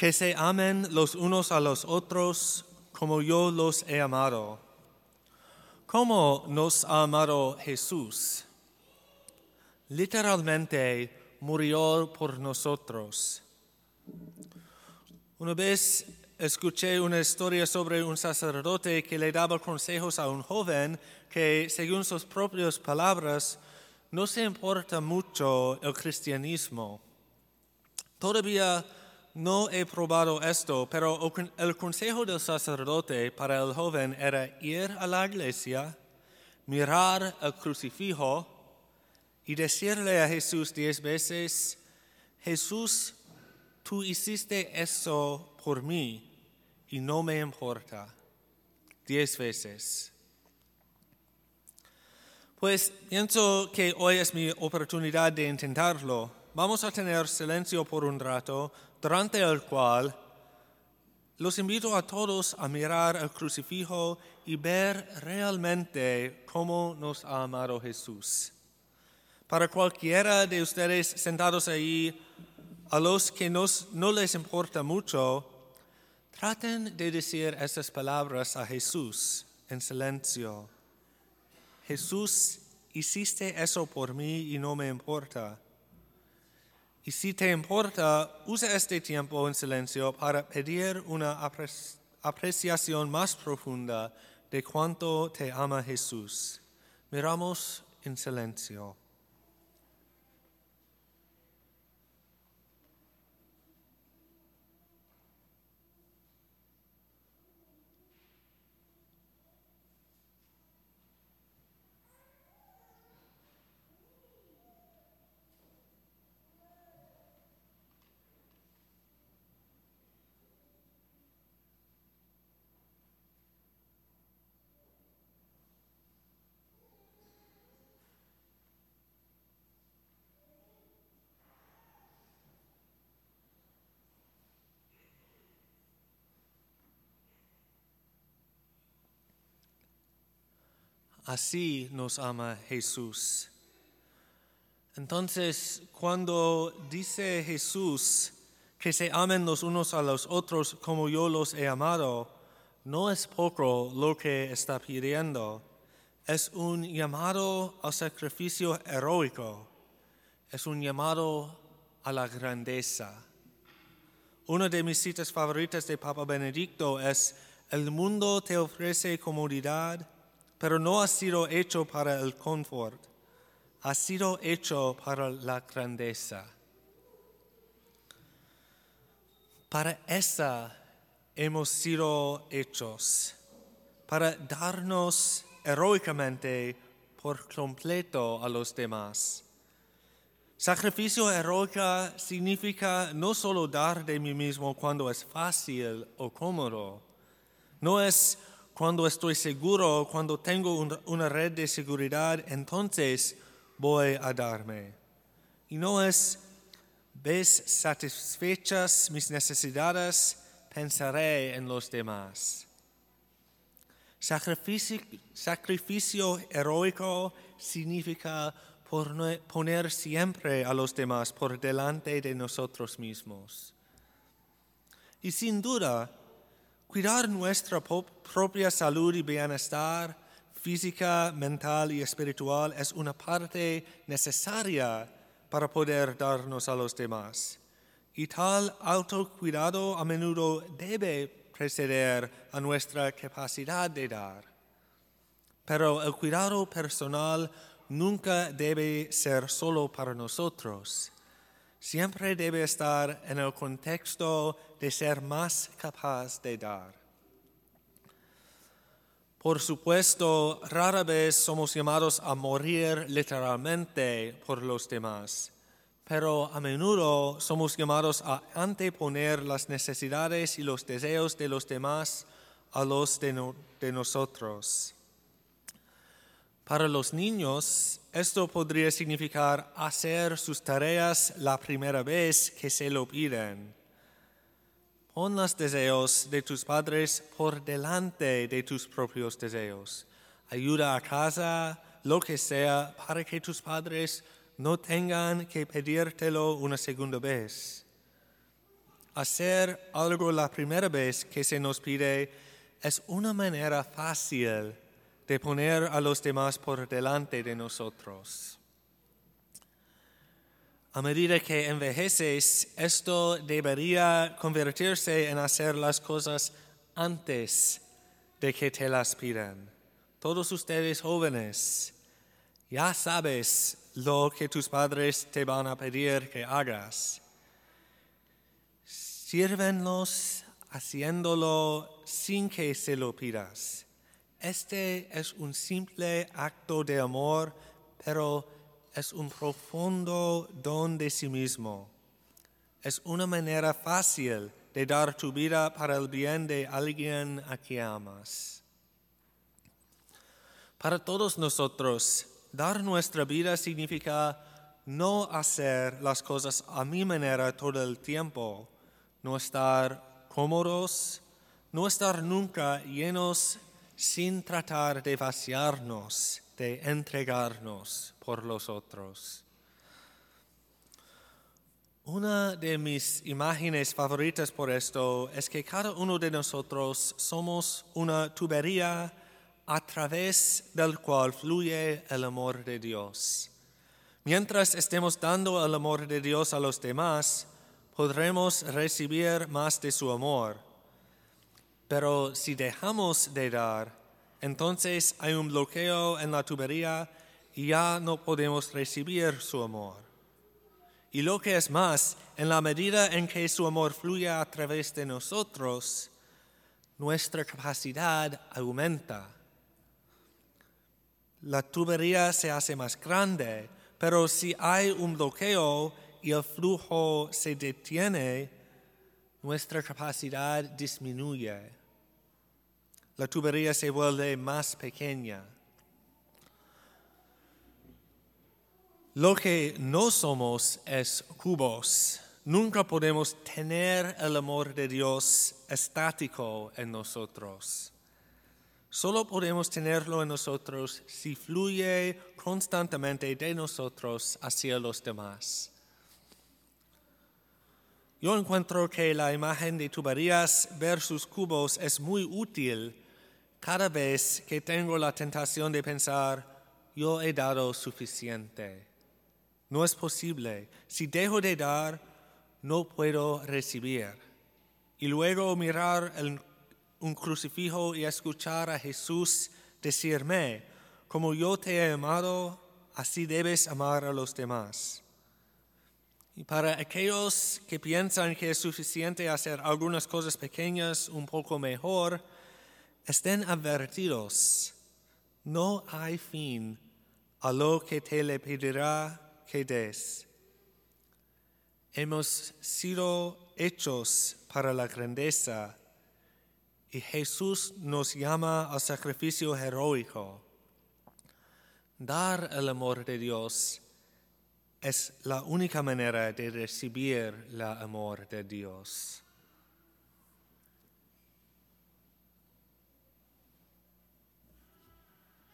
que se amen los unos a los otros como yo los he amado. ¿Cómo nos ha amado Jesús? Literalmente murió por nosotros. Una vez escuché una historia sobre un sacerdote que le daba consejos a un joven que, según sus propias palabras, no se importa mucho el cristianismo. Todavía no he probado esto, pero el consejo del sacerdote para el joven era ir a la iglesia, mirar el crucifijo y decirle a Jesús diez veces, Jesús, tú hiciste eso por mí y no me importa. Diez veces. Pues pienso que hoy es mi oportunidad de intentarlo. Vamos a tener silencio por un rato, durante el cual los invito a todos a mirar el crucifijo y ver realmente cómo nos ha amado Jesús. Para cualquiera de ustedes sentados ahí, a los que no les importa mucho, traten de decir estas palabras a Jesús en silencio. Jesús, hiciste eso por mí y no me importa. Y si te importa, usa este tiempo en silencio para pedir una apreciación más profunda de cuánto te ama Jesús. Miramos en silencio. Así nos ama Jesús. Entonces, cuando dice Jesús que se amen los unos a los otros como yo los he amado, no es poco lo que está pidiendo. Es un llamado al sacrificio heroico. Es un llamado a la grandeza. Una de mis citas favoritas de Papa Benedicto es, el mundo te ofrece comodidad, pero no ha sido hecho para el confort, ha sido hecho para la grandeza. Para esa hemos sido hechos, para darnos heroicamente por completo a los demás. Sacrificio heroico significa no solo dar de mí mismo cuando es fácil o cómodo, no es cuando estoy seguro, cuando tengo una red de seguridad, entonces voy a darme. Y no es, ves satisfechas mis necesidades, pensaré en los demás. Sacrificio, sacrificio heroico significa poner siempre a los demás por delante de nosotros mismos. Y sin duda, Cuidar nuestra propia salud y bienestar física, mental y espiritual es una parte necesaria para poder darnos a los demás. Y tal autocuidado a menudo debe preceder a nuestra capacidad de dar. Pero el cuidado personal nunca debe ser solo para nosotros siempre debe estar en el contexto de ser más capaz de dar. Por supuesto, rara vez somos llamados a morir literalmente por los demás, pero a menudo somos llamados a anteponer las necesidades y los deseos de los demás a los de, nosotros. Para los niños, esto podría significar hacer sus tareas la primera vez que se lo piden. Pon los deseos de tus padres por delante de tus propios deseos. Ayuda a casa, lo que sea, para que tus padres no tengan que pedírtelo una segunda vez. hacer algo la primera vez que se nos pide es una manera fácil de poner a los demás por delante de nosotros. A medida que envejeces, esto debería convertirse en hacer las cosas antes de que te las pidan. Todos ustedes jóvenes, ya sabes lo que tus padres te van a pedir que hagas. Sírvenlos haciéndolo sin que se lo pidas. Este es un simple acto de amor, pero es un profundo don de sí mismo. Es una manera fácil de dar tu vida para el bien de alguien a quien amas. Para todos nosotros, dar nuestra vida significa no hacer las cosas a mi manera todo el tiempo, no estar cómodos, no estar nunca llenos sin tratar de vaciarnos, de entregarnos por los otros. Una de mis imágenes favoritas por esto es que cada uno de nosotros somos una tubería a través del cual fluye el amor de Dios. Mientras estemos dando el amor de Dios a los demás, podremos recibir más de su amor. Pero si dejamos de dar, entonces hay un bloqueo en la tubería y ya no podemos recibir su amor. Y lo que es más, en la medida en que su amor fluye a través de nosotros, nuestra capacidad aumenta. La tubería se hace más grande, pero si hay un bloqueo y el flujo se detiene, nuestra capacidad disminuye. La tubería se vuelve más pequeña. Lo que no somos es cubos. Nunca podemos tener el amor de Dios estático en nosotros. Solo podemos tenerlo en nosotros si fluye constantemente de nosotros hacia los demás. Yo encuentro que la imagen de tuberías versus cubos es muy útil cada vez que tengo la tentación de pensar, yo he dado suficiente. No es posible. Si dejo de dar, no puedo recibir. Y luego mirar un crucifijo y escuchar a Jesús decirme, como yo te he amado, así debes amar a los demás. Y para aquellos que piensan que es suficiente hacer algunas cosas pequeñas un poco mejor, estén advertidos. No hay fin a lo que te le pedirá que des. Hemos sido hechos para la grandeza y Jesús nos llama al sacrificio heroico. Dar el amor de Dios es la única manera de recibir el amor de Dios.